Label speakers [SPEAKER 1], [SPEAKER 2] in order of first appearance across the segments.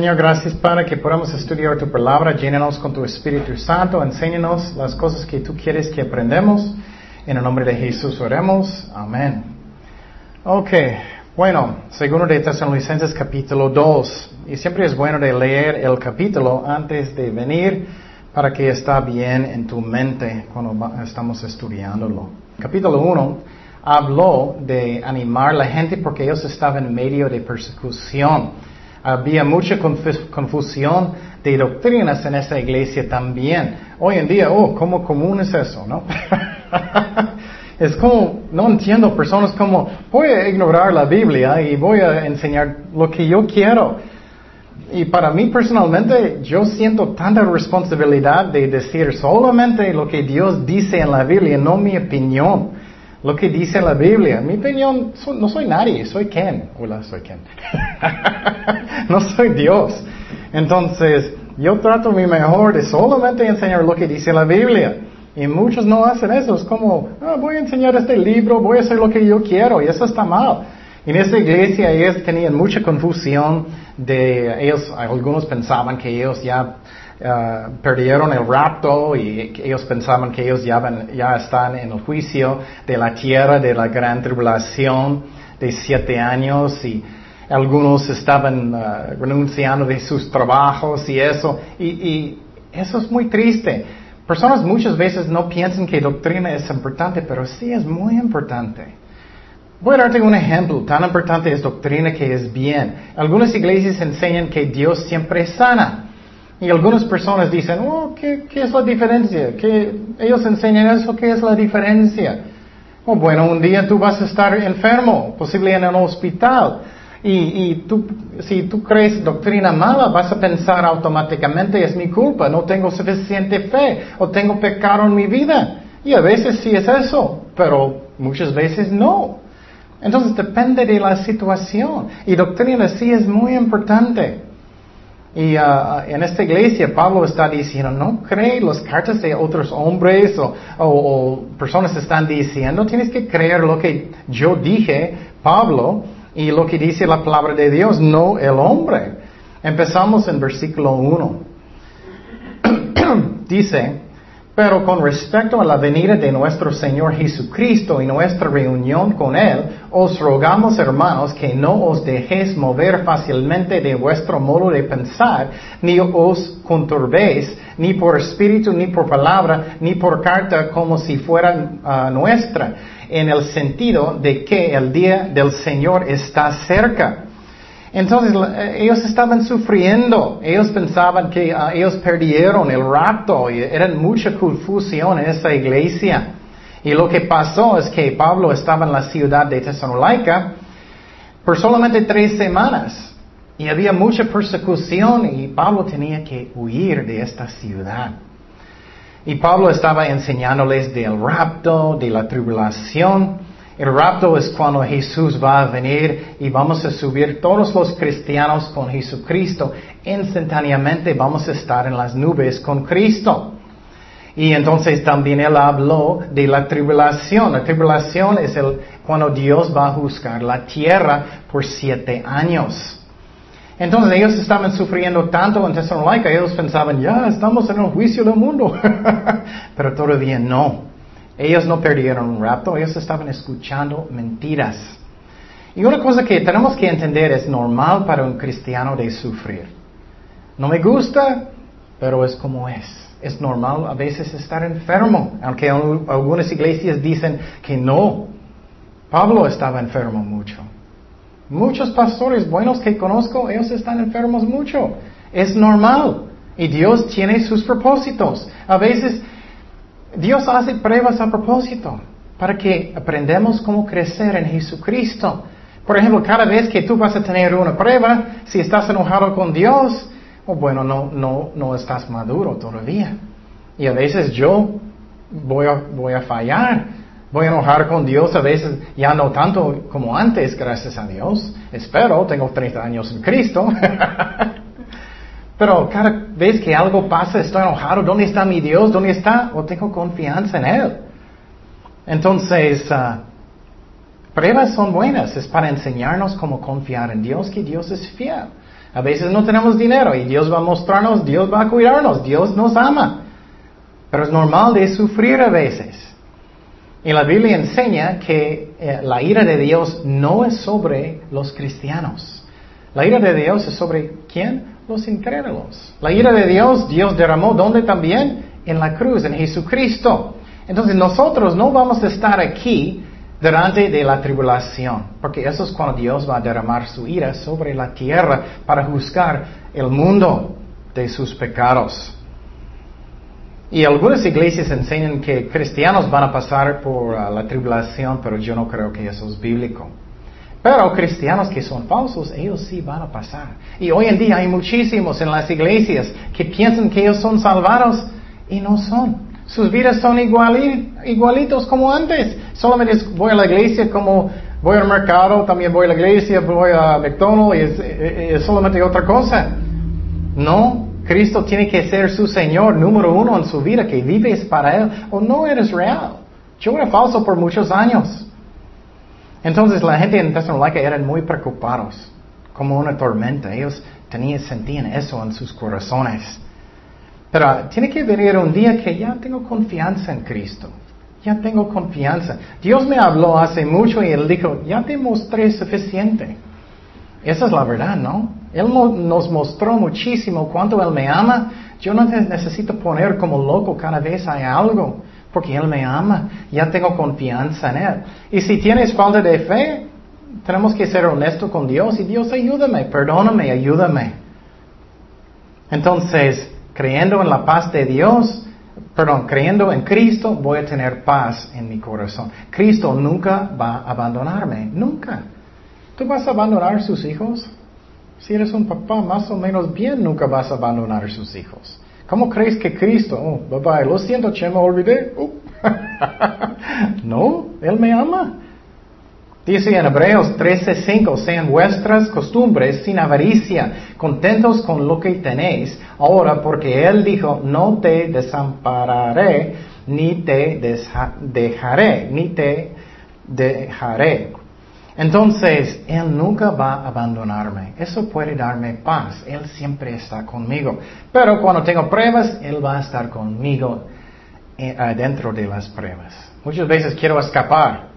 [SPEAKER 1] Señor, gracias para que podamos estudiar tu palabra, llénanos con tu Espíritu Santo, enséñanos las cosas que tú quieres que aprendamos. En el nombre de Jesús oremos. Amén. Ok, bueno, segundo de Tesalonicenses capítulo 2. Y siempre es bueno de leer el capítulo antes de venir para que está bien en tu mente cuando estamos estudiándolo. Capítulo 1 habló de animar a la gente porque ellos estaban en medio de persecución. Había mucha confusión de doctrinas en esa iglesia también. Hoy en día, oh, ¿cómo común es eso, no? es como, no entiendo personas como, voy a ignorar la Biblia y voy a enseñar lo que yo quiero. Y para mí personalmente, yo siento tanta responsabilidad de decir solamente lo que Dios dice en la Biblia, no mi opinión. Lo que dice la Biblia. Mi opinión, no soy nadie, soy Ken. Hola, soy Ken. no soy Dios. Entonces, yo trato mi mejor de solamente enseñar lo que dice la Biblia. Y muchos no hacen eso. Es como, ah, voy a enseñar este libro, voy a hacer lo que yo quiero. Y eso está mal. En esa iglesia ellos tenían mucha confusión de ellos, algunos pensaban que ellos ya uh, perdieron el rapto y ellos pensaban que ellos ya, ya están en el juicio de la tierra, de la gran tribulación de siete años y algunos estaban uh, renunciando de sus trabajos y eso. Y eso es muy triste. Personas muchas veces no piensan que doctrina es importante, pero sí es muy importante. Voy a darte un ejemplo. Tan importante es doctrina que es bien. Algunas iglesias enseñan que Dios siempre sana. Y algunas personas dicen, oh, ¿qué, es la diferencia? Que ellos enseñan eso, ¿qué es la diferencia? Oh, bueno, un día tú vas a estar enfermo, posible en el hospital. Y, y tú, si tú crees doctrina mala, vas a pensar automáticamente, es mi culpa, no tengo suficiente fe, o tengo pecado en mi vida. Y a veces sí es eso, pero muchas veces no. Entonces depende de la situación. Y doctrina sí es muy importante. Y uh, en esta iglesia Pablo está diciendo, no cree las cartas de otros hombres o, o, personas están diciendo, tienes que creer lo que yo dije, Pablo, y lo que dice la palabra de Dios, no el hombre. Empezamos en versículo 1. dice, pero con respecto a la venida de nuestro Señor Jesucristo y nuestra reunión con Él, os rogamos, hermanos, que no os dejéis mover fácilmente de vuestro modo de pensar, ni os conturbéis, ni por espíritu, ni por palabra, ni por carta, como si fuera ah, nuestra, en el sentido de que el día del Señor está cerca. Entonces eh, ellos estaban sufriendo, ellos pensaban que ah, ellos perdieron el rapto y era mucha confusión en esa iglesia. Y lo que pasó es que Pablo estaba en la ciudad de Tesalónica por solamente tres semanas y había mucha persecución y Pablo tenía que huir de esta ciudad. Y Pablo estaba enseñándoles del rapto, de la tribulación. El rapto es cuando Jesús va a venir y vamos a subir todos los cristianos con Jesucristo. Instantáneamente vamos a estar en las nubes con Cristo. Y entonces también él habló de la tribulación. La tribulación es el, cuando Dios va a juzgar la tierra por siete años. Entonces ellos estaban sufriendo tanto en Tesalónica, ellos pensaban, ya estamos en el juicio del mundo. Pero todavía no. Ellos no perdieron un rapto, ellos estaban escuchando mentiras. Y una cosa que tenemos que entender es normal para un cristiano de sufrir. No me gusta, pero es como es. Es normal a veces estar enfermo, aunque algunas iglesias dicen que no. Pablo estaba enfermo mucho. Muchos pastores buenos que conozco, ellos están enfermos mucho. Es normal. Y Dios tiene sus propósitos. A veces Dios hace pruebas a propósito para que aprendamos cómo crecer en Jesucristo. Por ejemplo, cada vez que tú vas a tener una prueba, si estás enojado con Dios, o bueno, no, no, no estás maduro todavía. Y a veces yo voy a, voy a fallar, voy a enojar con Dios, a veces ya no tanto como antes, gracias a Dios. Espero, tengo 30 años en Cristo. Pero cada vez que algo pasa, estoy enojado. ¿Dónde está mi Dios? ¿Dónde está? ¿O tengo confianza en Él? Entonces, uh, pruebas son buenas. Es para enseñarnos cómo confiar en Dios, que Dios es fiel. A veces no tenemos dinero y Dios va a mostrarnos, Dios va a cuidarnos, Dios nos ama. Pero es normal de sufrir a veces. Y la Biblia enseña que eh, la ira de Dios no es sobre los cristianos. La ira de Dios es sobre quién? Los incrédulos. La ira de Dios, Dios derramó, ¿dónde también? En la cruz, en Jesucristo. Entonces nosotros no vamos a estar aquí durante de la tribulación, porque eso es cuando Dios va a derramar su ira sobre la tierra para juzgar el mundo de sus pecados. Y algunas iglesias enseñan que cristianos van a pasar por uh, la tribulación, pero yo no creo que eso es bíblico. Pero cristianos que son falsos, ellos sí van a pasar. Y hoy en día hay muchísimos en las iglesias que piensan que ellos son salvados y no son. Sus vidas son igualitos como antes. Solamente voy a la iglesia como voy al mercado, también voy a la iglesia, voy a McDonald's y es solamente otra cosa. No, Cristo tiene que ser su Señor número uno en su vida, que vives para Él, o no eres real. Yo era falso por muchos años. Entonces la gente en Tesalónica eran muy preocupados, como una tormenta. Ellos tenían, sentían eso en sus corazones. Pero tiene que venir un día que ya tengo confianza en Cristo. Ya tengo confianza. Dios me habló hace mucho y Él dijo, ya te mostré suficiente. Esa es la verdad, ¿no? Él nos mostró muchísimo cuánto Él me ama. Yo no necesito poner como loco cada vez hay algo, porque Él me ama. Ya tengo confianza en Él. Y si tienes falta de fe, tenemos que ser honestos con Dios y Dios ayúdame, perdóname, ayúdame. Entonces, creyendo en la paz de Dios, perdón, creyendo en Cristo, voy a tener paz en mi corazón. Cristo nunca va a abandonarme, nunca. ¿Tú vas a abandonar a sus hijos? Si eres un papá más o menos bien, nunca vas a abandonar a sus hijos. ¿Cómo crees que Cristo, oh, bye bye, lo siento, Chema, olvidé? Uh. no, Él me ama. Dice en Hebreos 13:5, sean vuestras costumbres sin avaricia, contentos con lo que tenéis ahora, porque Él dijo, no te desampararé, ni te dejaré, ni te dejaré. Entonces, Él nunca va a abandonarme. Eso puede darme paz. Él siempre está conmigo. Pero cuando tengo pruebas, Él va a estar conmigo eh, dentro de las pruebas. Muchas veces quiero escapar.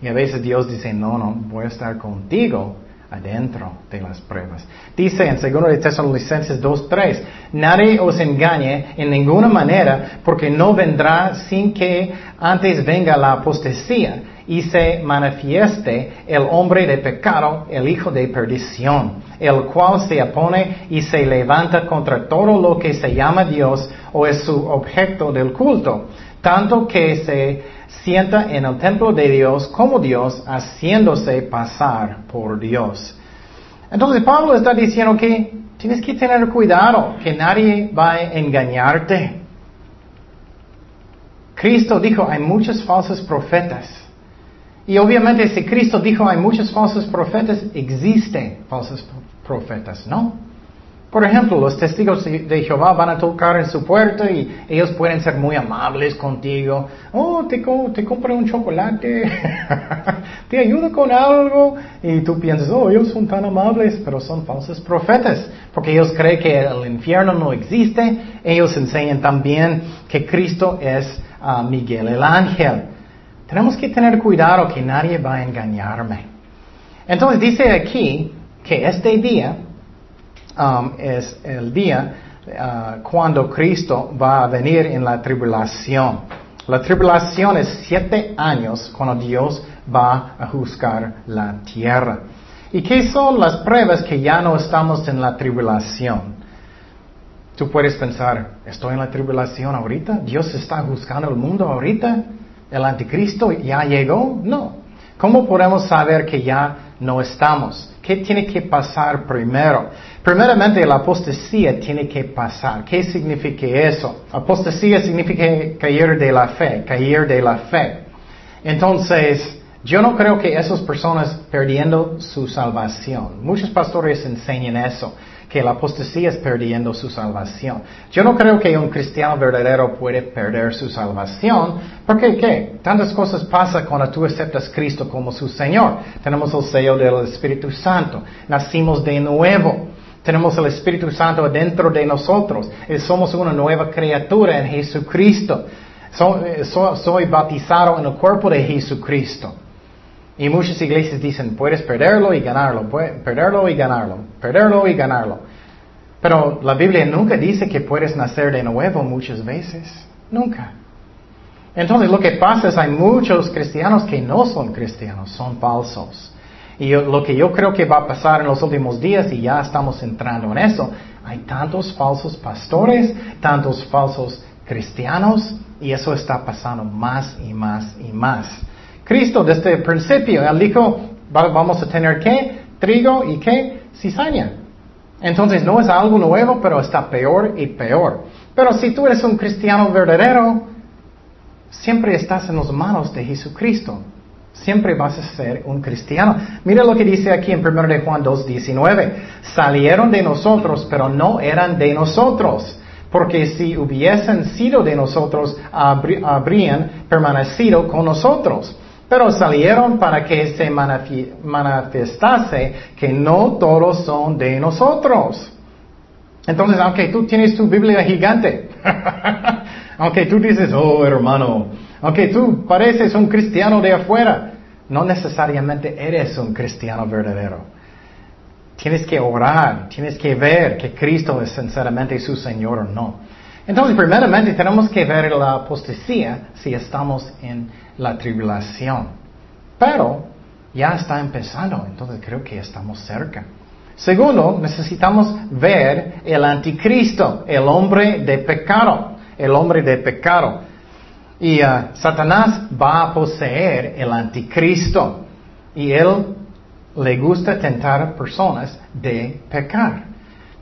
[SPEAKER 1] Y a veces Dios dice, no, no, voy a estar contigo adentro de las pruebas. Dice en 2 de Tesalonicenses 2.3, nadie os engañe en ninguna manera, porque no vendrá sin que antes venga la apostasía y se manifieste el hombre de pecado, el hijo de perdición, el cual se opone y se levanta contra todo lo que se llama Dios o es su objeto del culto, tanto que se sienta en el templo de Dios como Dios, haciéndose pasar por Dios. Entonces Pablo está diciendo que tienes que tener cuidado, que nadie va a engañarte. Cristo dijo, hay muchos falsos profetas. Y obviamente si Cristo dijo, hay muchos falsos profetas, existen falsos profetas, ¿no? Por ejemplo, los testigos de Jehová van a tocar en su puerta y ellos pueden ser muy amables contigo. Oh, te, te compré un chocolate, te ayudo con algo. Y tú piensas, oh, ellos son tan amables, pero son falsos profetas, porque ellos creen que el infierno no existe. Ellos enseñan también que Cristo es ah, Miguel el ángel. Tenemos que tener cuidado que nadie va a engañarme. Entonces dice aquí que este día Um, es el día uh, cuando Cristo va a venir en la tribulación. La tribulación es siete años cuando Dios va a juzgar la tierra. ¿Y qué son las pruebas que ya no estamos en la tribulación? Tú puedes pensar, ¿estoy en la tribulación ahorita? ¿Dios está juzgando el mundo ahorita? ¿El anticristo ya llegó? No. ¿Cómo podemos saber que ya no estamos? ¿Qué tiene que pasar primero? Primeramente, la apostasía tiene que pasar. ¿Qué significa eso? Apostasía significa caer de la fe, caer de la fe. Entonces, yo no creo que esas personas perdiendo su salvación. Muchos pastores enseñan eso, que la apostasía es perdiendo su salvación. Yo no creo que un cristiano verdadero puede perder su salvación, porque ¿qué? Tantas cosas pasan cuando tú aceptas a Cristo como su Señor. Tenemos el sello del Espíritu Santo, nacimos de nuevo. Tenemos el Espíritu Santo dentro de nosotros. Eh, somos una nueva criatura en Jesucristo. Eh, soy bautizado en el cuerpo de Jesucristo. Y muchas iglesias dicen, puedes perderlo y ganarlo, perderlo y ganarlo, perderlo y ganarlo. Pero la Biblia nunca dice que puedes nacer de nuevo muchas veces. Nunca. Entonces lo que pasa es hay muchos cristianos que no son cristianos, son falsos. Y lo que yo creo que va a pasar en los últimos días, y ya estamos entrando en eso, hay tantos falsos pastores, tantos falsos cristianos, y eso está pasando más y más y más. Cristo desde el principio, él dijo, vamos a tener qué? Trigo y qué? Cizaña. Entonces no es algo nuevo, pero está peor y peor. Pero si tú eres un cristiano verdadero, siempre estás en las manos de Jesucristo. Siempre vas a ser un cristiano. Mira lo que dice aquí en 1 de Juan 2.19. Salieron de nosotros, pero no eran de nosotros. Porque si hubiesen sido de nosotros, habrían permanecido con nosotros. Pero salieron para que se manifestase que no todos son de nosotros. Entonces, aunque tú tienes tu Biblia gigante, aunque tú dices, oh hermano, aunque tú pareces un cristiano de afuera, no necesariamente eres un cristiano verdadero. Tienes que orar, tienes que ver que Cristo es sinceramente su Señor o no. Entonces, primeramente tenemos que ver la apostasía si estamos en la tribulación. Pero ya está empezando, entonces creo que estamos cerca. Segundo, necesitamos ver el anticristo, el hombre de pecado, el hombre de pecado. Y uh, Satanás va a poseer el anticristo. Y él le gusta tentar a personas de pecar.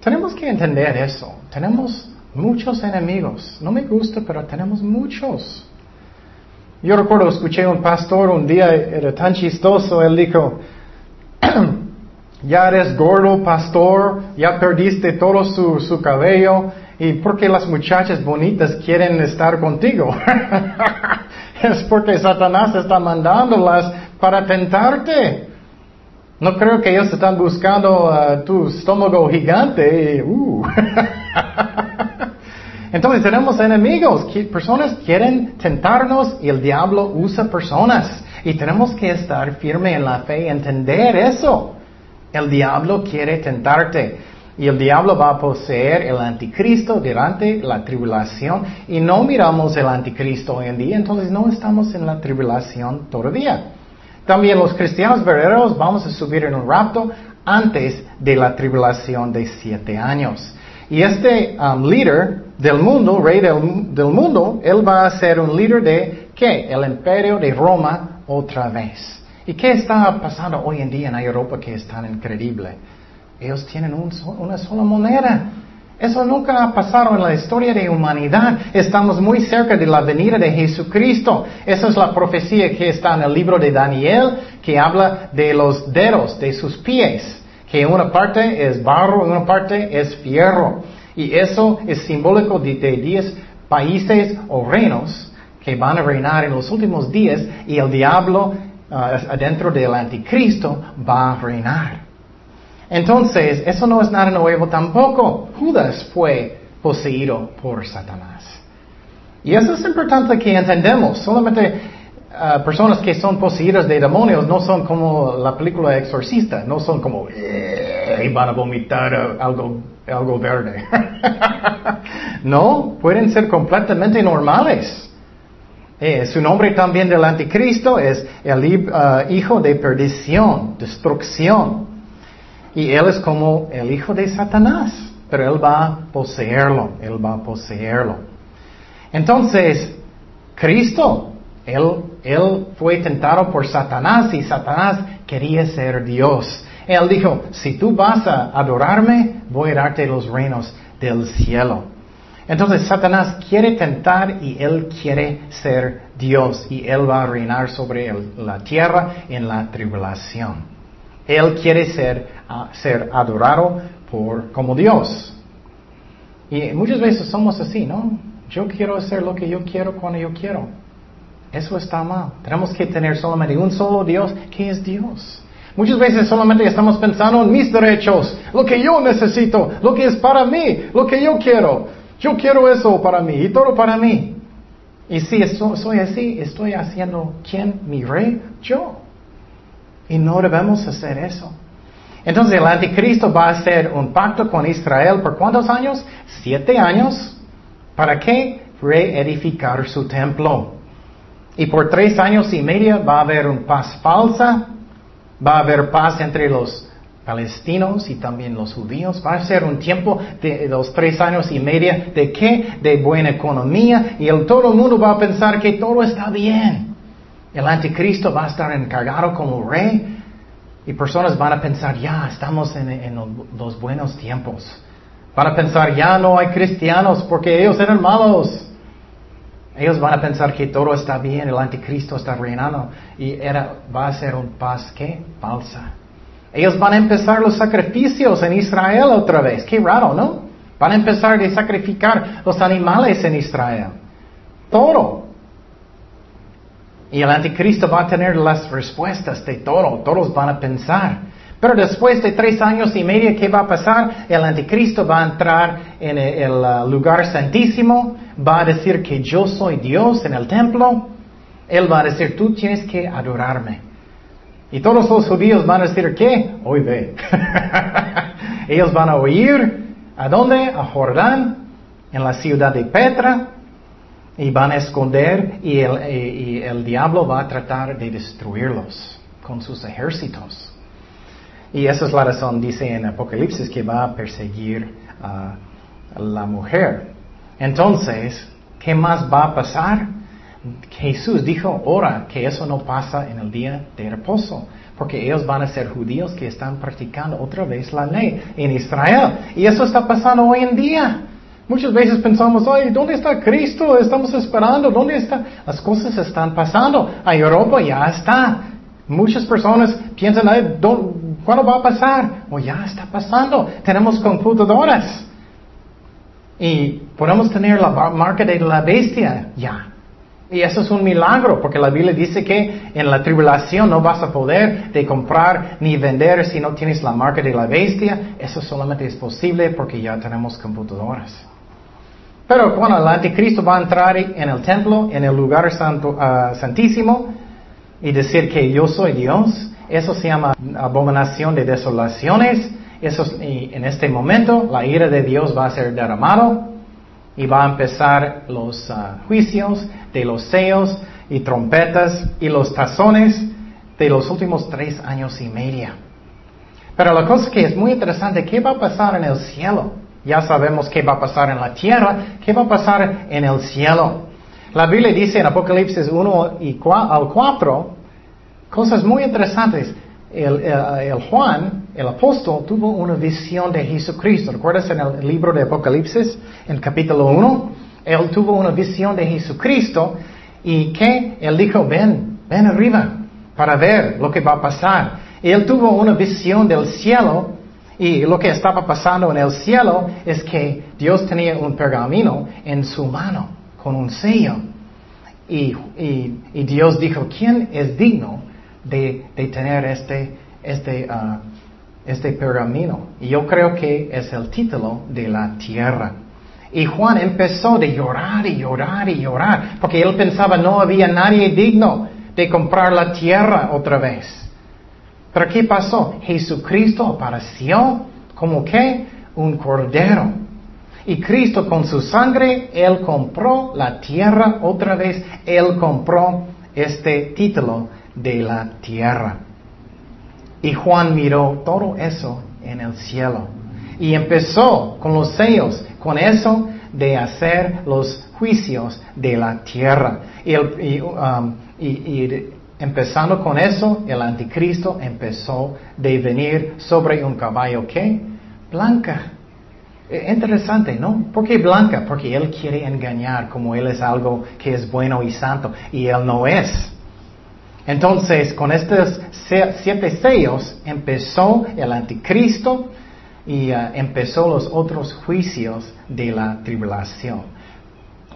[SPEAKER 1] Tenemos que entender eso. Tenemos muchos enemigos. No me gusta, pero tenemos muchos. Yo recuerdo, escuché un pastor un día, era tan chistoso, él dijo, ya eres gordo, pastor, ya perdiste todo su, su cabello, ¿Y por qué las muchachas bonitas quieren estar contigo? es porque Satanás está mandándolas para tentarte. No creo que ellos están buscando uh, tu estómago gigante. Uh. Entonces tenemos enemigos, personas quieren tentarnos y el diablo usa personas. Y tenemos que estar firme en la fe y entender eso. El diablo quiere tentarte. Y el diablo va a poseer el anticristo durante la tribulación. Y no miramos el anticristo hoy en día, entonces no estamos en la tribulación todavía. También los cristianos verdaderos vamos a subir en un rapto antes de la tribulación de siete años. Y este um, líder del mundo, rey del, del, mundo, él va a ser un líder de ¿qué? El imperio de Roma otra vez. ¿Y qué está pasando hoy en día en Europa que es tan increíble? Ellos tienen una sola moneda. Eso nunca ha pasado en la historia de humanidad. Estamos muy cerca de la venida de Jesucristo. Esa es la profecía que está en el libro de Daniel, que habla de los dedos de sus pies, que una parte es barro una parte es fierro. Y eso es simbólico de, diez países o reinos que van a reinar en los últimos días y el diablo ah, adentro del anticristo va a reinar. Entonces, eso no es nada nuevo tampoco. Judas fue poseído por Satanás. Y eso es importante que entendemos. Solamente ah, personas que son poseídas de demonios no son como la película Exorcista, no son como y van a vomitar algo, algo verde. no, pueden ser completamente normales. Eh, su nombre también del anticristo es el ah, hijo de perdición, destrucción. Y él es como el hijo de Satanás, pero él va a poseerlo, él va a poseerlo. Entonces, Cristo, él, él fue tentado por Satanás y Satanás quería ser Dios. Él dijo, si tú vas a adorarme, voy a darte los reinos del cielo. Entonces Satanás quiere tentar y él quiere ser Dios y él va a reinar sobre la tierra en la tribulación. Él quiere ser, ah, ser adorado por, como Dios. Y muchas veces somos así, ¿no? Yo quiero hacer lo que yo quiero cuando yo quiero. Eso está mal. Tenemos que tener solamente un solo Dios, que es Dios. Muchas veces solamente estamos pensando en mis derechos, lo que yo necesito, lo que es para mí, lo que yo quiero. Yo quiero eso para mí y todo para mí. Y si soy así, estoy haciendo quién, mi rey, yo. Y no debemos hacer eso. Entonces el anticristo va a hacer un pacto con Israel por cuántos años? Siete años. ¿Para qué? Reedificar su templo. Y por tres años y medio va a haber un paz falsa, va a haber paz entre los palestinos y también los judíos. Va a ser un tiempo de los tres años y medio de qué? De buena economía y el, todo el mundo va a pensar que todo está bien. El anticristo va a estar encargado como rey y personas van a pensar, ya estamos en, los buenos tiempos. Van a pensar, ya no hay cristianos porque ellos eran malos. Ellos van a pensar que todo está bien, el anticristo está reinando y va a ser un paz que falsa. Ellos van a empezar los sacrificios en Israel otra vez. Qué raro, ¿no? Van a empezar a sacrificar los animales en Israel. Todo. Y el anticristo va a tener las respuestas de todo, todos van a pensar. Pero después de tres años y medio, ¿qué va a pasar? El anticristo va a entrar en el, uh, lugar santísimo, va a decir que yo soy Dios en el templo. Él va a decir, tú tienes que adorarme. Y todos los judíos van a decir, ¿qué? Hoy ve. Ellos van a oír, ¿a dónde? A Jordán, en la ciudad de Petra y van a esconder y el, diablo va a tratar de destruirlos con sus ejércitos. Y esa es la razón, dice en Apocalipsis, que va a perseguir a la mujer. Entonces, ¿qué más va a pasar? Jesús dijo, ora, que eso no pasa en el día de reposo, porque ellos van a ser judíos que están practicando otra vez la ley en Israel. Y eso está pasando hoy en día. Muchas veces pensamos, ay, ¿dónde está Cristo? Estamos esperando, ¿dónde está? Las cosas están pasando. A Europa ya está. Muchas personas piensan, ay, ¿cuándo va a pasar? O ya está pasando. Tenemos computadoras. Y podemos tener la marca de la bestia ya. Y eso es un milagro, porque la Biblia dice que en la tribulación no vas a poder de comprar ni vender si no tienes la marca de la bestia. Eso solamente es posible porque ya tenemos computadoras. Pero cuando el anticristo va a entrar en el templo, en el lugar santo, ah, santísimo, y decir que yo soy Dios, eso se llama abominación de desolaciones. En este momento la ira de Dios va a ser derramado y va a empezar los ah, juicios de los sellos y trompetas y los tazones de los últimos tres años y media. Pero la cosa que es muy interesante, ¿qué va a pasar en el cielo? Ya sabemos qué va a pasar en la tierra, qué va a pasar en el cielo. La Biblia dice en Apocalipsis 1 y al 4 cosas muy interesantes. El, Juan, el apóstol, tuvo una visión de Jesucristo. ¿Recuerdas en el libro de Apocalipsis, en capítulo 1? Él tuvo una visión de Jesucristo y que él dijo, ven, ven arriba para ver lo que va a pasar. Él tuvo una visión del cielo y lo que estaba pasando en el cielo es que Dios tenía un pergamino en su mano con un sello. Y, Dios dijo, ¿quién es digno de, tener este, este, uh, este pergamino? Y yo creo que es el título de la tierra. Y Juan empezó de llorar y llorar y llorar, porque él pensaba no había nadie digno de comprar la tierra otra vez. Pero ¿qué pasó? Jesucristo apareció como que un cordero. Y Cristo con su sangre, Él compró la tierra otra vez, Él compró este título de la tierra. Y Juan miró todo eso en el cielo. Y empezó con los sellos, con eso de hacer los juicios de la tierra. Y, um, Empezando con eso, el anticristo empezó de venir sobre un caballo que blanca. Eh, interesante, ¿no? ¿Por qué blanca? Porque él quiere engañar como él es algo que es bueno y santo y él no es. Entonces, con estos siete sellos empezó el anticristo y uh, empezó los otros juicios de la tribulación.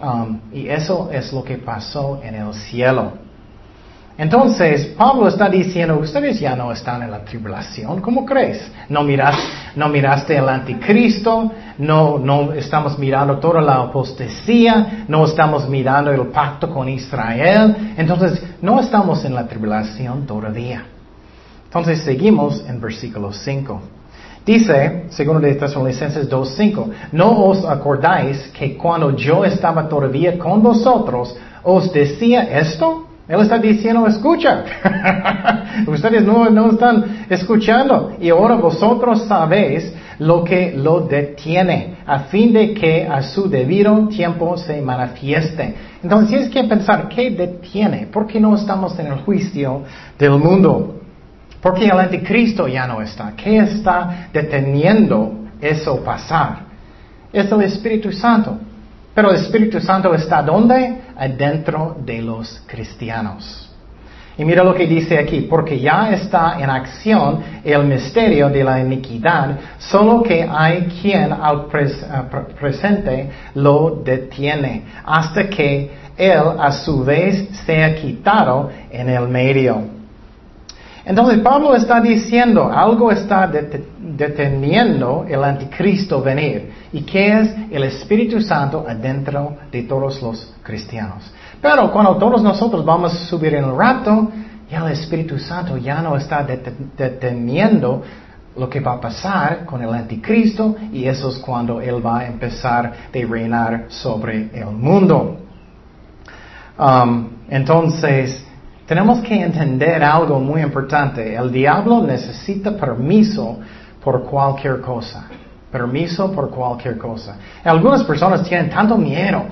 [SPEAKER 1] Um, y eso es lo que pasó en el cielo. Entonces, Pablo está diciendo, ustedes ya no están en la tribulación, ¿cómo crees? No, miras, no miraste el anticristo, no, no estamos mirando toda la apostasía, no estamos mirando el pacto con Israel, entonces no estamos en la tribulación todavía. Entonces seguimos en versículo 5. Dice, segundo de Tesalonicenses 2.5, no os acordáis que cuando yo estaba todavía con vosotros, os decía esto? Él está diciendo, escucha. Ustedes no, están escuchando. Y ahora vosotros sabéis lo que lo detiene, a fin de que a su debido tiempo se manifieste. Entonces tienes que pensar, ¿qué detiene? ¿Por qué no estamos en el juicio del mundo? Porque el anticristo ya no está. ¿Qué está deteniendo eso pasar? Es el Espíritu Santo. Pero el Espíritu Santo está ¿dónde? Adentro de los cristianos. Y mira lo que dice aquí, porque ya está en acción el misterio de la iniquidad, solo que hay quien al presente lo detiene, hasta que él a su vez sea quitado en el medio. Entonces Pablo está diciendo, algo está deteniendo el anticristo venir. ¿Y qué es? El Espíritu Santo adentro de todos los cristianos. Pero cuando todos nosotros vamos a subir en el rapto, ya el Espíritu Santo ya no está deteniendo lo que va a pasar con el anticristo y eso es cuando él va a empezar a reinar sobre el mundo. Um, entonces, tenemos que entender algo muy importante. El diablo necesita permiso por cualquier cosa. Permiso por cualquier cosa. Algunas personas tienen tanto miedo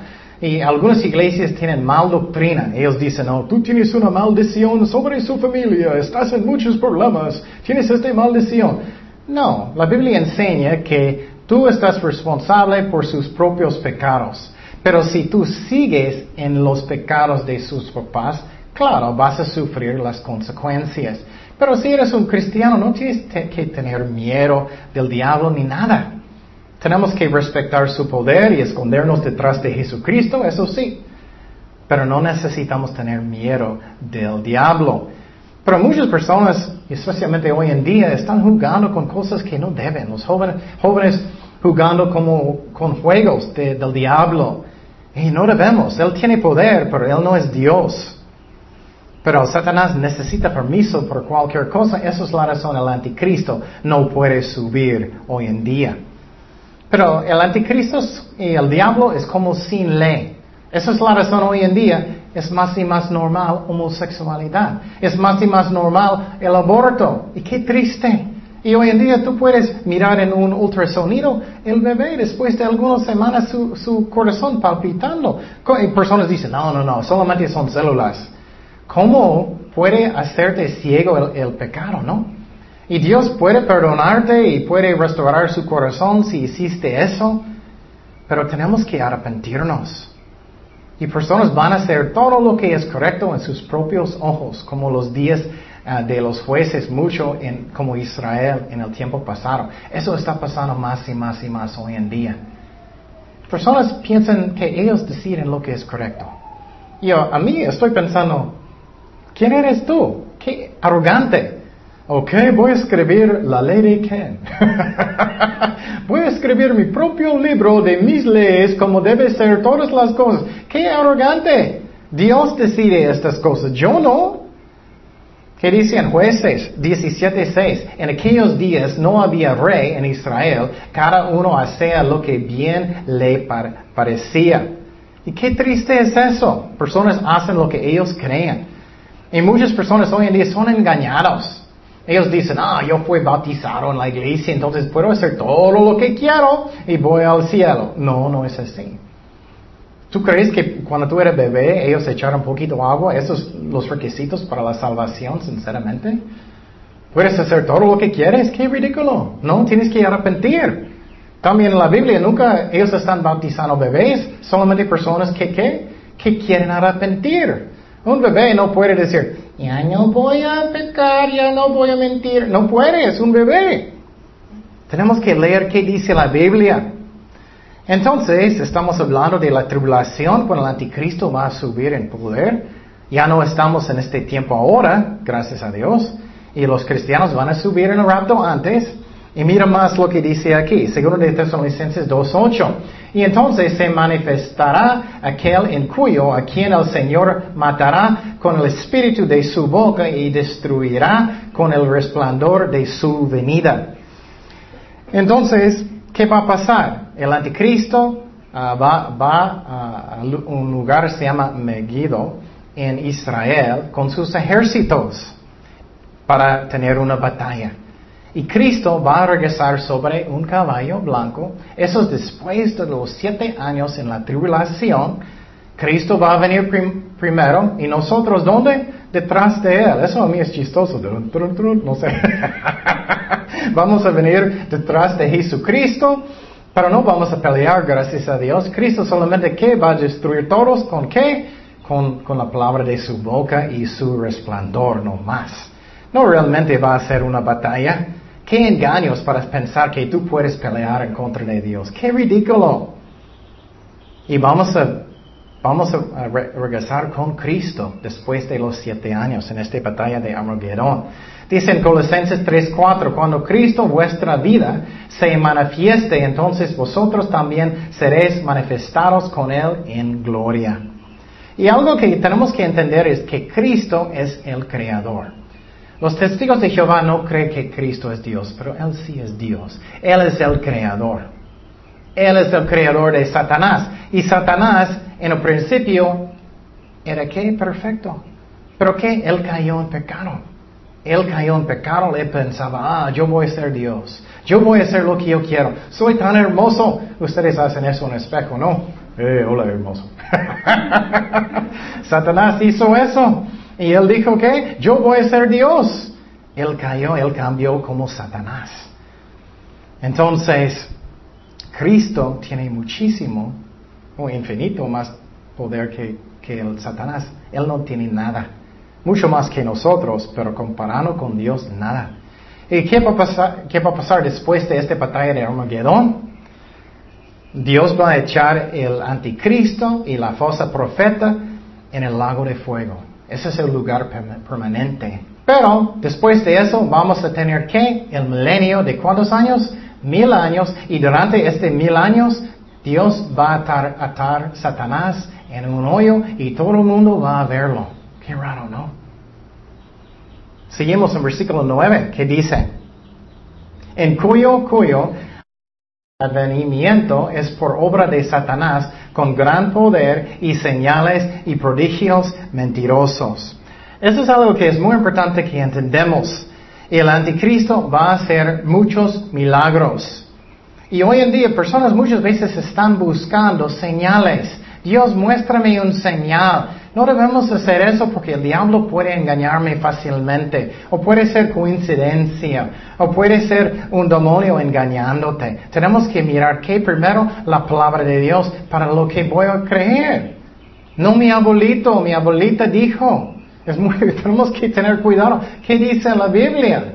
[SPEAKER 1] y algunas iglesias tienen mal doctrina. Ellos dicen, no, tú tienes una maldición sobre su familia, estás en muchos problemas, tienes esta maldición. No, la Biblia enseña que tú estás responsable por sus propios pecados. Pero si tú sigues en los pecados de sus papás, Claro, vas a sufrir las consecuencias. Pero si eres un cristiano, no tienes que tener miedo del diablo ni nada. Tenemos que respetar su poder y escondernos detrás de Jesucristo, eso sí. Pero no necesitamos tener miedo del diablo. Pero muchas personas, especialmente hoy en día, están jugando con cosas que no deben. Los jóvenes, jóvenes jugando como con juegos del diablo. Y no debemos. Él tiene poder, pero Él no es Dios. Pero Satanás necesita permiso por cualquier cosa. Esa es la razón el anticristo no puede subir hoy en día. Pero el anticristo y el diablo es como sin ley. Esa es la razón hoy en día. Es más y más normal homosexualidad. Es más y más normal el aborto. Y qué triste. Y hoy en día tú puedes mirar en un ultrasonido el bebé después de algunas semanas su corazón palpitando. Y personas dicen, no, no, no, solamente son células. ¿Cómo puede hacerte ciego el, pecado, no? Y Dios puede perdonarte y puede restaurar su corazón si hiciste eso, pero tenemos que arrepentirnos. Y personas van a hacer todo lo que es correcto en sus propios ojos, como los días ah, de los jueces, mucho en, como Israel en el tiempo pasado. Eso está pasando más y más y más hoy en día. Personas piensan que ellos deciden lo que es correcto. Yo, a mí estoy pensando, ¿Quién eres tú? ¿Qué arrogante? Ok, voy a escribir la ley de Ken. voy a escribir mi propio libro de mis leyes como debe ser todas las cosas. ¡Qué arrogante! Dios decide estas cosas, yo no. ¿Qué dicen jueces 17.6? En aquellos días no había rey en Israel, cada uno hacía lo que bien le parecía. Y qué triste es eso. Personas hacen lo que ellos creen. Y muchas personas hoy en día son engañados. Ellos dicen, ah, yo fui bautizado en la iglesia, entonces puedo hacer todo lo que quiero y voy al cielo. No, no es así. ¿Tú crees que cuando tú eres bebé ellos echaron un poquito agua? ¿Esos son los requisitos para la salvación, sinceramente? ¿Puedes hacer todo lo que quieres? ¡Qué ridículo! No, tienes que arrepentir. También en la Biblia nunca ellos están bautizando bebés, solamente personas que, que, que quieren arrepentir. Un bebé no puede decir, ya no voy a pecar, ya no voy a mentir. No puede, es un bebé. Tenemos que leer qué dice la Biblia. Entonces, estamos hablando de la tribulación cuando el anticristo va a subir en poder. Ya no estamos en este tiempo ahora, gracias a Dios, y los cristianos van a subir en el rapto antes. Y mira más lo que dice aquí, segundo de Tesalonicenses 2.8. Y entonces se manifestará aquel en cuyo a quien el Señor matará con el espíritu de su boca y destruirá con el resplandor de su venida. Entonces, ¿qué va a pasar? El anticristo ah, va, va a un lugar se llama Megiddo en Israel con sus ejércitos para tener una batalla. Y Cristo va a regresar sobre un caballo blanco. Eso es después de los siete años en la tribulación. Cristo va a venir primero y nosotros, ¿dónde? Detrás de Él. Eso a mí es chistoso. No sé. vamos a venir detrás de Jesucristo, pero no vamos a pelear, gracias a Dios. Cristo solamente ¿qué? va a destruir todos con qué? Con, con la palabra de su boca y su resplandor, no más. No realmente va a ser una batalla. Qué engaños para pensar que tú puedes pelear en contra de Dios. Qué ridículo. Y vamos a, vamos a regresar con Cristo después de los siete años en esta batalla de Armagedón. Dice en Colosenses 3:4, cuando Cristo vuestra vida se manifieste, entonces vosotros también seréis manifestados con Él en gloria. Y algo que tenemos que entender es que Cristo es el Creador. Los testigos de Jehová no creen que Cristo es Dios, pero Él sí es Dios. Él es el creador. Él es el creador de Satanás. Y Satanás, en el principio, era que perfecto. Pero que él cayó en pecado. Él cayó en pecado, él pensaba, ah, yo voy a ser Dios. Yo voy a hacer lo que yo quiero. Soy tan hermoso. Ustedes hacen eso en el espejo, ¿no? Eh, hola, hermoso. Satanás hizo eso. Y él dijo que yo voy a ser Dios. Él cayó, él cambió como Satanás. Entonces, Cristo tiene muchísimo, o infinito más poder que, que el Satanás. Él no tiene nada. Mucho más que nosotros, pero comparado con Dios, nada. ¿Y qué va a pasar, después de esta batalla de Armagedón? Dios va a echar el anticristo y la falsa profeta en el lago de fuego. Ese es el lugar permanente. Pero después de eso vamos a tener que el milenio de cuántos años? Mil años. Y durante este mil años Dios va a atar, atar Satanás en un hoyo y todo el mundo va a verlo. Qué raro, ¿no? Seguimos en versículo 9 que dice, en cuyo, cuyo advenimiento es por obra de Satanás con gran poder y señales y prodigios mentirosos. Eso es algo que es muy importante que entendemos. El anticristo va a hacer muchos milagros. Y hoy en día personas muchas veces están buscando señales. Dios muéstrame un señal. No debemos hacer eso porque el diablo puede engañarme fácilmente, o puede ser coincidencia, o puede ser un demonio engañándote. Tenemos que mirar que primero la palabra de Dios para lo que voy a creer. No mi abuelito, mi abuelita dijo. Es muy, tenemos que tener cuidado. ¿Qué dice la Biblia?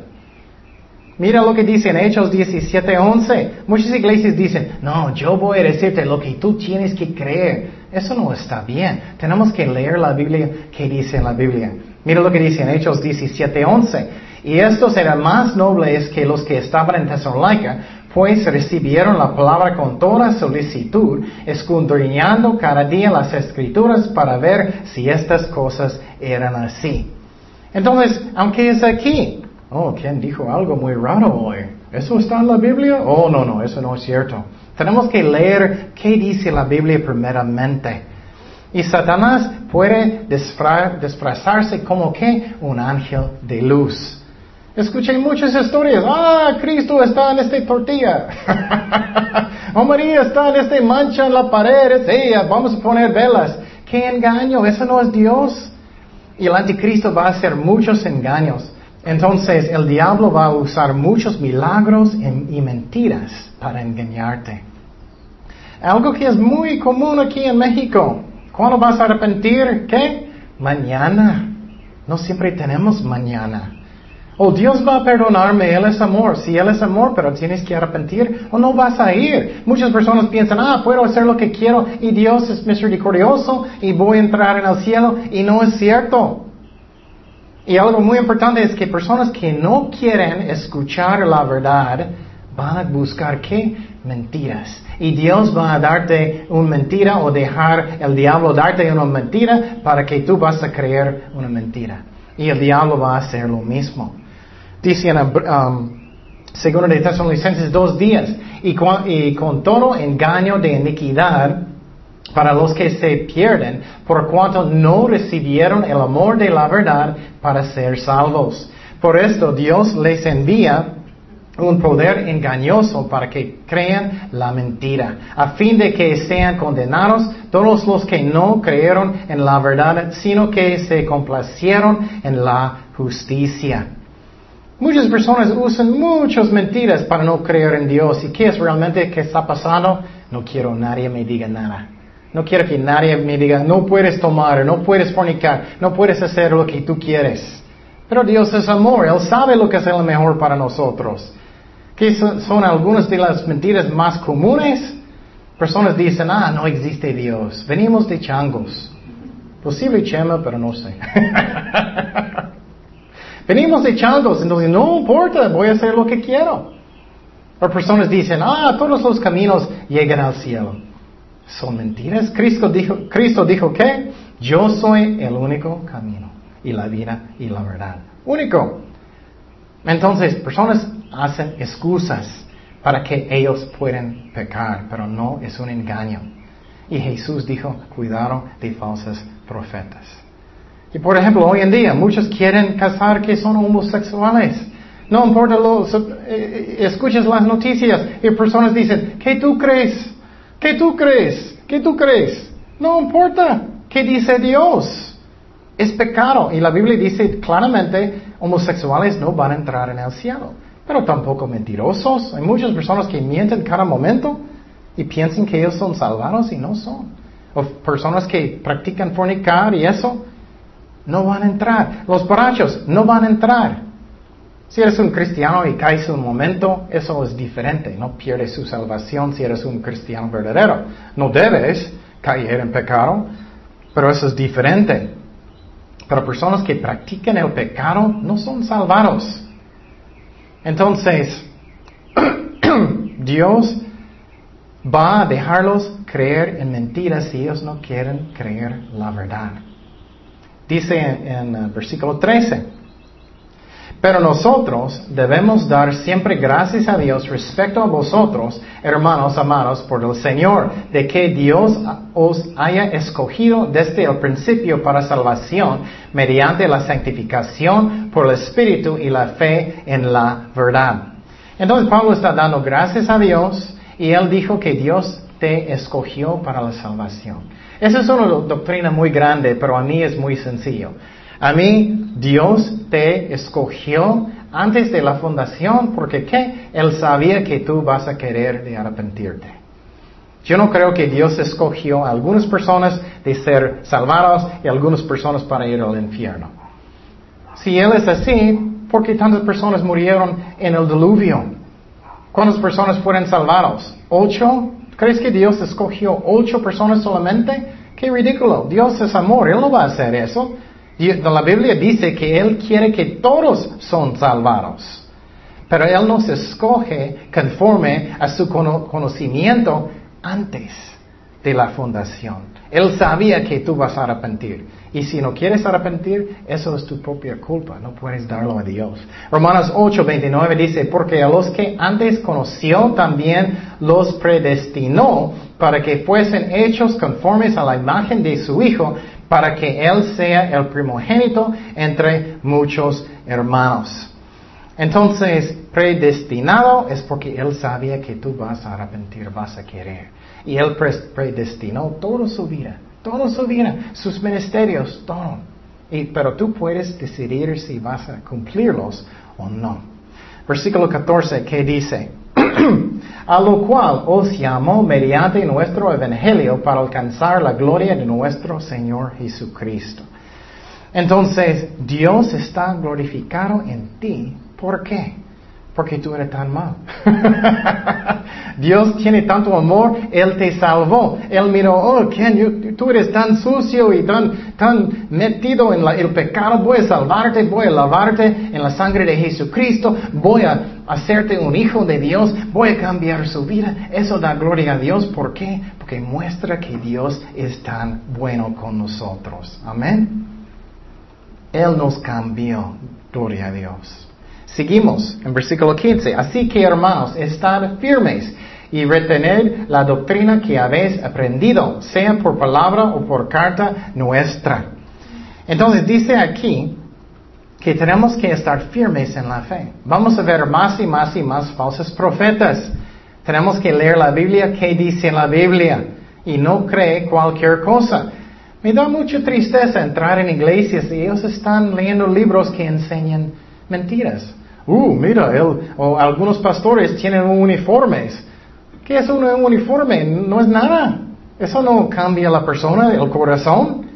[SPEAKER 1] Mira lo que dice en Hechos 17:11. Muchas iglesias dicen, no, yo voy a decirte lo que tú tienes que creer. Eso no está bien. Tenemos que leer la Biblia que dice en la Biblia. Mira lo que dice en Hechos 17:11. Y estos eran más nobles que los que estaban en Tesalónica, pues recibieron la palabra con toda solicitud, escudriñando cada día las escrituras para ver si estas cosas eran así. Entonces, aunque es aquí, oh, ¿quién dijo algo muy raro hoy? ¿Eso está en la Biblia? Oh, no, no, eso no es cierto. Tenemos que leer qué dice la Biblia primeramente. Y Satanás puede disfrazarse como que un ángel de luz. Escuché muchas historias. Ah, Cristo está en esta tortilla. oh, María está en esta mancha en la pared. Es ella. Vamos a poner velas. ¡Qué engaño! Eso no es Dios. Y el anticristo va a hacer muchos engaños. Entonces el diablo va a usar muchos milagros y mentiras para engañarte. Algo que es muy común aquí en México. ¿Cuándo vas a arrepentir? ¿Qué? Mañana. No siempre tenemos mañana. O Dios va a perdonarme, Él es amor. Si Él es amor, pero tienes que arrepentir o no vas a ir. Muchas personas piensan, ah, puedo hacer lo que quiero y Dios es misericordioso y voy a entrar en el cielo. Y no es cierto. Y algo muy importante es que personas que no quieren escuchar la verdad van a buscar qué? Mentiras. Y Dios va a darte una mentira o dejar el diablo darte una mentira para que tú vas a creer una mentira. Y el diablo va a hacer lo mismo. Dice en um, segundo de Tesalonicenses dos días, y y con todo engaño de iniquidad, para los que se pierden, por cuanto no recibieron el amor de la verdad para ser salvos. Por esto Dios les envía un poder engañoso para que crean la mentira, a fin de que sean condenados todos los que no creyeron en la verdad, sino que se complacieron en la justicia. Muchas personas usan muchas mentiras para no creer en Dios. ¿Y qué es realmente que está pasando? No quiero nadie me diga nada. No quiero que nadie me diga, no puedes tomar, no puedes fornicar, no puedes hacer lo que tú quieres. Pero Dios es amor, Él sabe lo que es lo mejor para nosotros. ¿Qué son, algunas de las mentiras más comunes? Personas dicen, ah, no existe Dios, venimos de changos. Posible chema, pero no sé. venimos de changos, entonces no importa, voy a hacer lo que quiero. O personas dicen, ah, todos los caminos llegan al cielo son mentiras. Cristo dijo, Cristo dijo que yo soy el único camino y la vida y la verdad. Único. Entonces, personas hacen excusas para que ellos puedan pecar, pero no es un engaño. Y Jesús dijo, cuidado de falsos profetas. Y por ejemplo, hoy en día muchos quieren casar que son homosexuales. No importa lo, eh, eh, escuchas las noticias y personas dicen, ¿qué tú crees? ¿Qué tú crees? ¿Qué tú crees? No importa. ¿Qué dice Dios? Es pecado. Y la Biblia dice claramente, homosexuales no van a entrar en el cielo. Pero tampoco mentirosos. Hay muchas personas que mienten cada momento y piensan que ellos son salvados y no son. O personas que practican fornicar y eso, no van a entrar. Los borrachos no van a entrar. Si eres un cristiano y caes un momento, eso es diferente. No pierdes su salvación si eres un cristiano verdadero. No debes caer en pecado, pero eso es diferente. Pero personas que practican el pecado no son salvados. Entonces, Dios va a dejarlos creer en mentiras si ellos no quieren creer la verdad. Dice en, en uh, versículo 13. Pero nosotros debemos dar siempre gracias a Dios respecto a vosotros, hermanos amados por el Señor, de que Dios os haya escogido desde el principio para salvación mediante la santificación por el Espíritu y la fe en la verdad. Entonces Pablo está dando gracias a Dios y él dijo que Dios te escogió para la salvación. Esa es una doctrina muy grande, pero a mí es muy sencillo. A mí Dios te escogió antes de la fundación porque ¿qué? Él sabía que tú vas a querer arrepentirte. Yo no creo que Dios escogió a algunas personas de ser salvados y a algunas personas para ir al infierno. Si Él es así, ¿por qué tantas personas murieron en el diluvio? ¿Cuántas personas fueron salvados? ¿Ocho? ¿Crees que Dios escogió ocho personas solamente? Qué ridículo. Dios es amor. Él no va a hacer eso. La Biblia dice que Él quiere que todos son salvados. Pero Él nos escoge conforme a su conocimiento antes de la fundación. Él sabía que tú vas a arrepentir. Y si no quieres arrepentir, eso es tu propia culpa. No puedes darlo a Dios. Romanos 8, 29 dice, porque a los que antes conoció también los predestinó para que fuesen hechos conformes a la imagen de su Hijo, para que Él sea el primogénito entre muchos hermanos. Entonces, predestinado es porque Él sabía que tú vas a arrepentir, vas a querer. Y Él predestinó toda su vida, toda su vida, sus ministerios, todo. Y, pero tú puedes decidir si vas a cumplirlos o no. Versículo 14, ¿qué dice? A lo cual os llamó mediante nuestro evangelio para alcanzar la gloria de nuestro Señor Jesucristo. Entonces, Dios está glorificado en ti. ¿Por qué? Porque tú eres tan mal. Dios tiene tanto amor, Él te salvó. Él miró, oh, Ken, tú eres tan sucio y tan, tan metido en el pecado, voy a salvarte, voy a lavarte en la sangre de Jesucristo, voy a hacerte un hijo de Dios, voy a cambiar su vida. Eso da gloria a Dios. ¿Por qué? Porque muestra que Dios es tan bueno con nosotros. Amén. Él nos cambió. Gloria a Dios. Seguimos en versículo 15. Así que hermanos, estad firmes y retener la doctrina que habéis aprendido, sea por palabra o por carta nuestra. Entonces dice aquí que tenemos que estar firmes en la fe. Vamos a ver más y más y más falsos profetas. Tenemos que leer la Biblia, qué dice la Biblia, y no cree cualquier cosa. Me da mucha tristeza entrar en iglesias y ellos están leyendo libros que enseñan mentiras. Uh, mira, él, o algunos pastores tienen uniformes. ¿Qué es un uniforme? No es nada. Eso no cambia la persona, el corazón.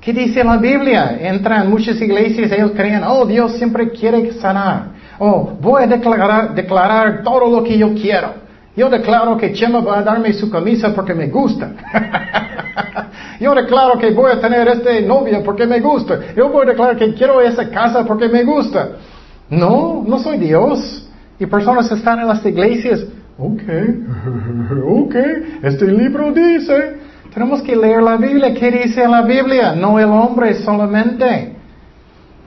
[SPEAKER 1] ¿Qué dice la Biblia? Entran muchas iglesias, ellos creen, oh, Dios siempre quiere sanar. Oh, voy a declarar, declarar todo lo que yo quiero. Yo declaro que Chema va a darme su camisa porque me gusta. yo declaro que voy a tener este novio porque me gusta. Yo voy a declarar que quiero esa casa porque me gusta. No, no soy Dios. Y personas están en las iglesias. Ok, ok, este libro dice. Tenemos que leer la Biblia. ¿Qué dice la Biblia? No el hombre solamente.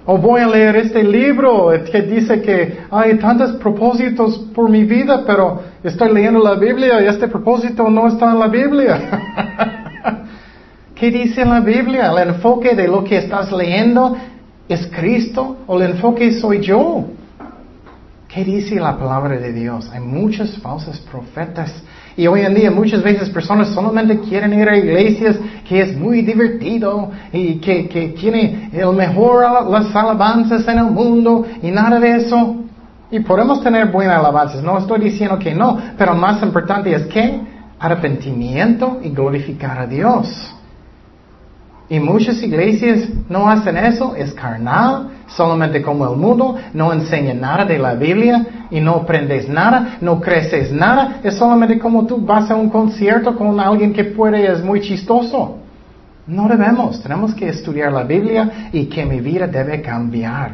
[SPEAKER 1] O voy a leer este libro que dice que hay tantos propósitos por mi vida, pero estoy leyendo la Biblia y este propósito no está en la Biblia. ¿Qué dice la Biblia? El enfoque de lo que estás leyendo ¿Es Cristo o el enfoque soy yo? ¿Qué dice la palabra de Dios? Hay muchos falsos profetas. Y hoy en día muchas veces personas solamente quieren ir a iglesias que es muy divertido y que, que tiene el mejor las alabanzas en el mundo y nada de eso. Y podemos tener buenas alabanzas, no estoy diciendo que no, pero más importante es que arrepentimiento y glorificar a Dios. Y muchas iglesias no hacen eso, es carnal, solamente como el mundo, no enseñan nada de la Biblia y no aprendes nada, no creces nada, es solamente como tú vas a un concierto con alguien que puede, es muy chistoso. No debemos, tenemos que estudiar la Biblia y que mi vida debe cambiar.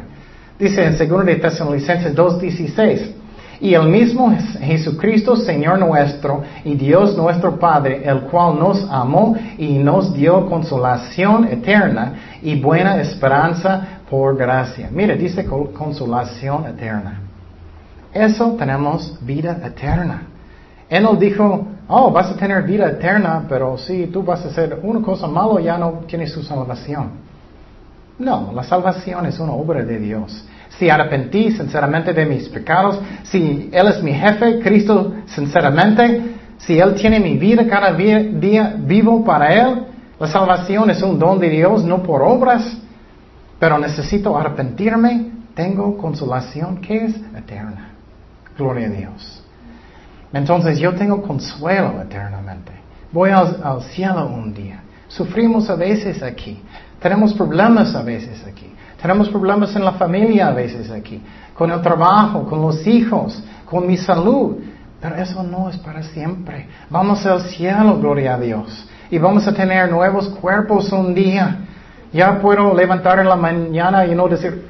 [SPEAKER 1] Dice en 2 de Tesalonicenses 2.16, y el mismo Jesucristo, Señor nuestro, y Dios nuestro Padre, el cual nos amó y nos dio consolación eterna y buena esperanza por gracia. Mire, dice consolación eterna. Eso tenemos vida eterna. Él no dijo, oh, vas a tener vida eterna, pero si tú vas a hacer una cosa mala, ya no tienes su salvación. No, la salvación es una obra de Dios si arrepentí sinceramente de mis pecados, si Él es mi jefe, Cristo sinceramente, si Él tiene mi vida cada día vivo para Él, la salvación es un don de Dios, no por obras, pero necesito arrepentirme, tengo consolación que es eterna. Gloria a Dios. Entonces yo tengo consuelo eternamente. Voy al cielo un día. Sufrimos a veces aquí. Tenemos problemas a veces aquí. Tenemos problemas en la familia a veces aquí, con el trabajo, con los hijos, con mi salud. Pero eso no es para siempre. Vamos al cielo, gloria a Dios. Y vamos a tener nuevos cuerpos un día. Ya puedo levantar en la mañana y no decir,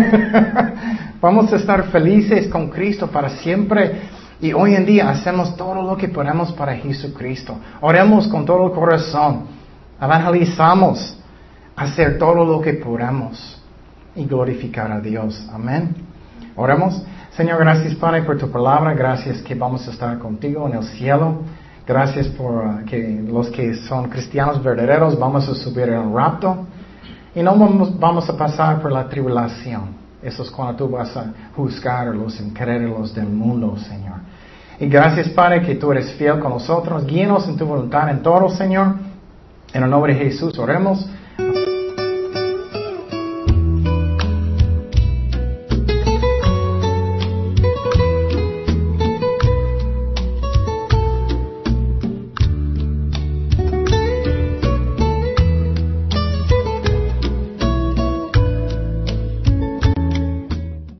[SPEAKER 1] vamos a estar felices con Cristo para siempre. Y hoy en día hacemos todo lo que podemos para Jesucristo. Oremos con todo el corazón. Evangelizamos hacer todo lo que podamos y glorificar a Dios. Amén. Oremos. Señor, gracias Padre por tu palabra. Gracias que vamos a estar contigo en el cielo. Gracias por uh, que los que son cristianos verdaderos vamos a subir el rapto y no vamos, vamos a pasar por la tribulación. Eso es cuando tú vas a juzgar a los incrédulos del mundo, Señor. Y gracias, Padre, que tú eres fiel con nosotros. Guíenos en tu voluntad en todo, Señor. En el nombre de Jesús oremos.